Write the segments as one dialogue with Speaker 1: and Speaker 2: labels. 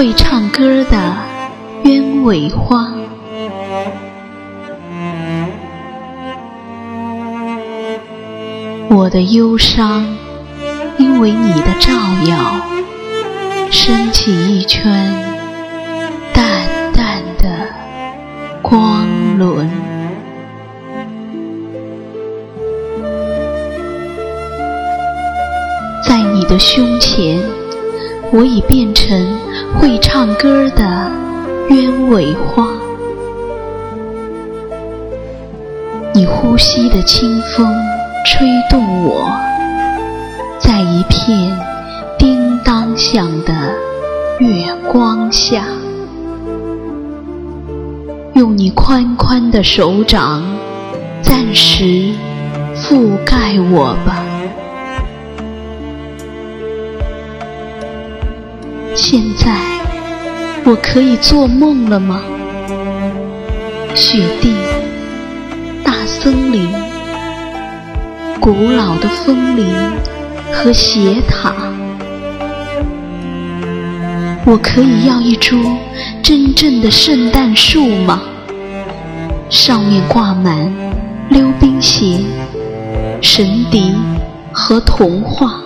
Speaker 1: 会唱歌的鸢尾花。我的忧伤，因为你的照耀，升起一圈淡淡的光轮。在你的胸前，我已变成会唱歌的鸢尾花。你呼吸的清风。吹动我，在一片叮当响的月光下，用你宽宽的手掌暂时覆盖我吧。现在我可以做梦了吗？雪地，大森林。古老的风铃和斜塔，我可以要一株真正的圣诞树吗？上面挂满溜冰鞋、神笛和童话，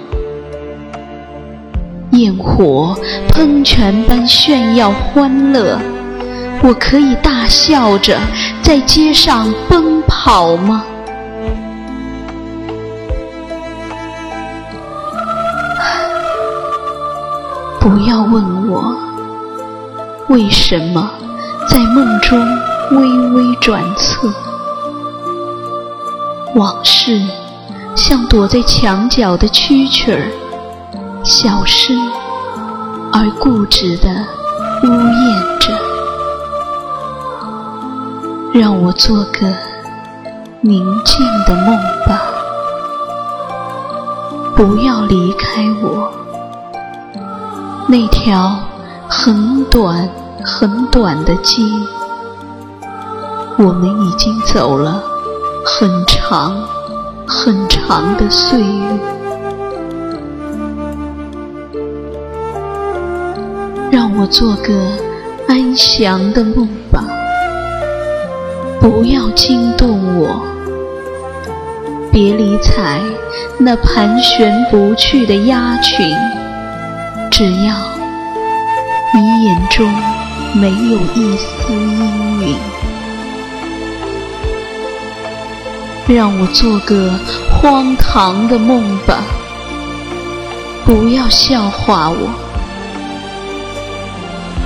Speaker 1: 焰火喷泉般炫耀欢乐，我可以大笑着在街上奔跑吗？不要问我为什么在梦中微微转侧，往事像躲在墙角的蛐蛐儿，小声而固执地呜咽着。让我做个宁静的梦吧，不要离开我。那条很短很短的街，我们已经走了很长很长的岁月。让我做个安详的梦吧，不要惊动我，别理睬那盘旋不去的鸭群。只要你眼中没有一丝阴云，让我做个荒唐的梦吧，不要笑话我。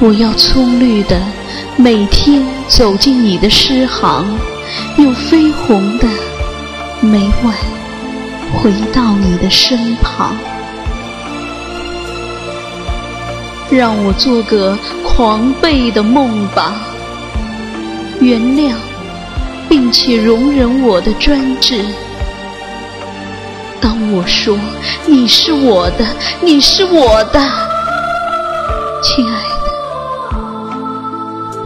Speaker 1: 我要葱绿的每天走进你的诗行，又绯红的每晚回到你的身旁。让我做个狂悖的梦吧，原谅并且容忍我的专制。当我说你是我的，你是我的，亲爱，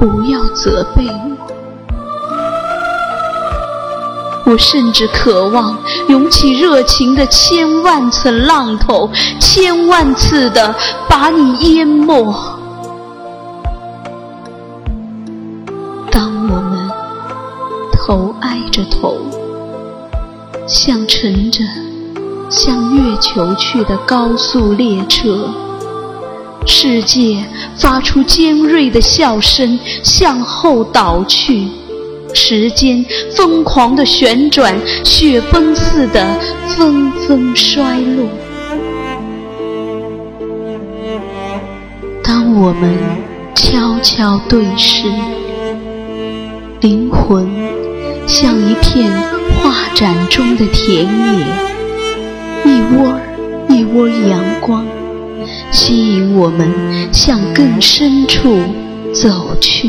Speaker 1: 不要责备我。我甚至渴望涌起热情的千万层浪头，千万次的把你淹没。当我们头挨着头，像乘着向月球去的高速列车，世界发出尖锐的笑声，向后倒去。时间疯狂的旋转，雪崩似的纷纷衰落。当我们悄悄对视，灵魂像一片画展中的田野，一窝一窝阳光吸引我们向更深处走去。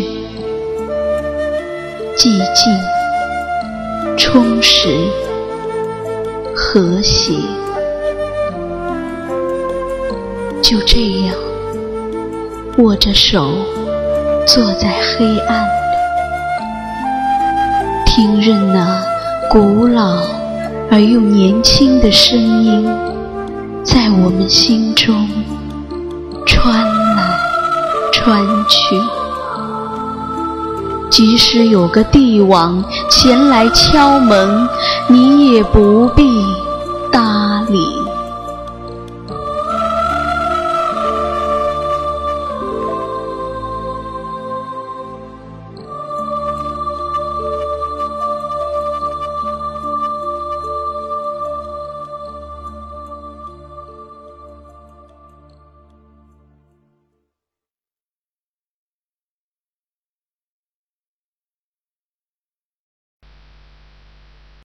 Speaker 1: 寂静、充实、和谐，就这样握着手，坐在黑暗里，听任那古老而又年轻的声音，在我们心中穿来穿去。即使有个帝王前来敲门，你也不必搭理。